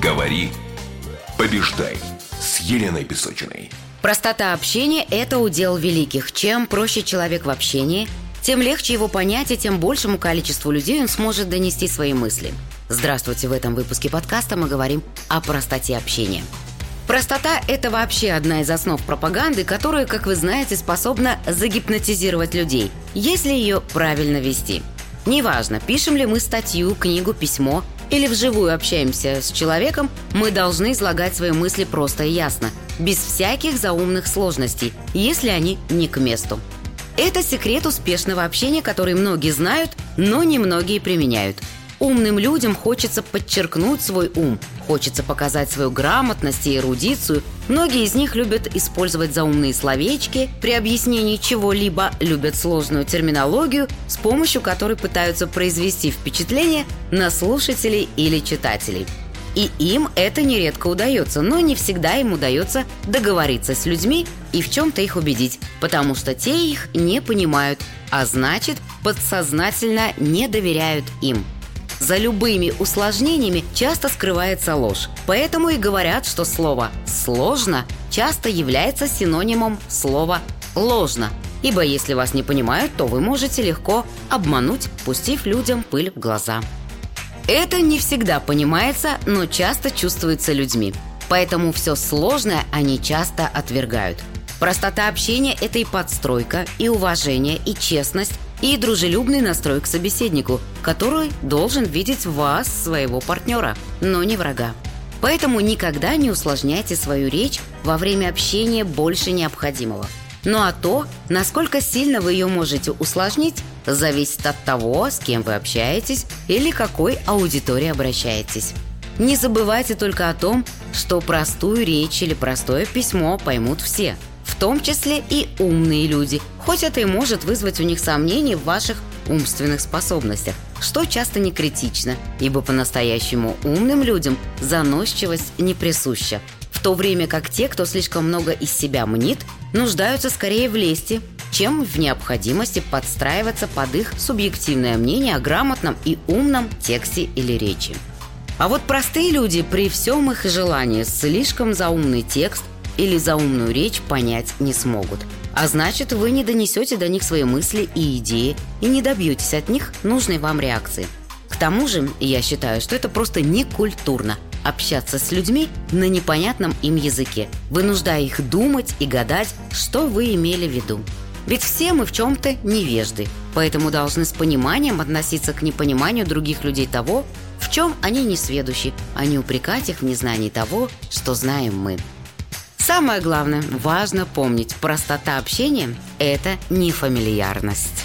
Говори, побеждай с Еленой Песочиной. Простота общения – это удел великих. Чем проще человек в общении, тем легче его понять, и тем большему количеству людей он сможет донести свои мысли. Здравствуйте, в этом выпуске подкаста мы говорим о простоте общения. Простота – это вообще одна из основ пропаганды, которая, как вы знаете, способна загипнотизировать людей, если ее правильно вести. Неважно, пишем ли мы статью, книгу, письмо или вживую общаемся с человеком, мы должны излагать свои мысли просто и ясно, без всяких заумных сложностей, если они не к месту. Это секрет успешного общения, который многие знают, но немногие применяют. Умным людям хочется подчеркнуть свой ум, хочется показать свою грамотность и эрудицию. Многие из них любят использовать заумные словечки при объяснении чего-либо, любят сложную терминологию, с помощью которой пытаются произвести впечатление на слушателей или читателей – и им это нередко удается, но не всегда им удается договориться с людьми и в чем-то их убедить, потому что те их не понимают, а значит, подсознательно не доверяют им. За любыми усложнениями часто скрывается ложь. Поэтому и говорят, что слово «сложно» часто является синонимом слова «ложно». Ибо если вас не понимают, то вы можете легко обмануть, пустив людям пыль в глаза. Это не всегда понимается, но часто чувствуется людьми. Поэтому все сложное они часто отвергают. Простота общения – это и подстройка, и уважение, и честность, и дружелюбный настрой к собеседнику, который должен видеть вас своего партнера, но не врага. Поэтому никогда не усложняйте свою речь во время общения больше необходимого – ну а то, насколько сильно вы ее можете усложнить, зависит от того, с кем вы общаетесь или какой аудитории обращаетесь. Не забывайте только о том, что простую речь или простое письмо поймут все, в том числе и умные люди, хоть это и может вызвать у них сомнения в ваших умственных способностях, что часто не критично, ибо по-настоящему умным людям заносчивость не присуща, в то время как те, кто слишком много из себя мнит, нуждаются скорее в лести, чем в необходимости подстраиваться под их субъективное мнение о грамотном и умном тексте или речи. А вот простые люди при всем их желании слишком заумный текст или заумную речь понять не смогут. А значит, вы не донесете до них свои мысли и идеи и не добьетесь от них нужной вам реакции. К тому же, я считаю, что это просто некультурно общаться с людьми на непонятном им языке, вынуждая их думать и гадать, что вы имели в виду. Ведь все мы в чем-то невежды, поэтому должны с пониманием относиться к непониманию других людей того, в чем они не сведущи, а не упрекать их в незнании того, что знаем мы. Самое главное, важно помнить, простота общения – это не фамильярность.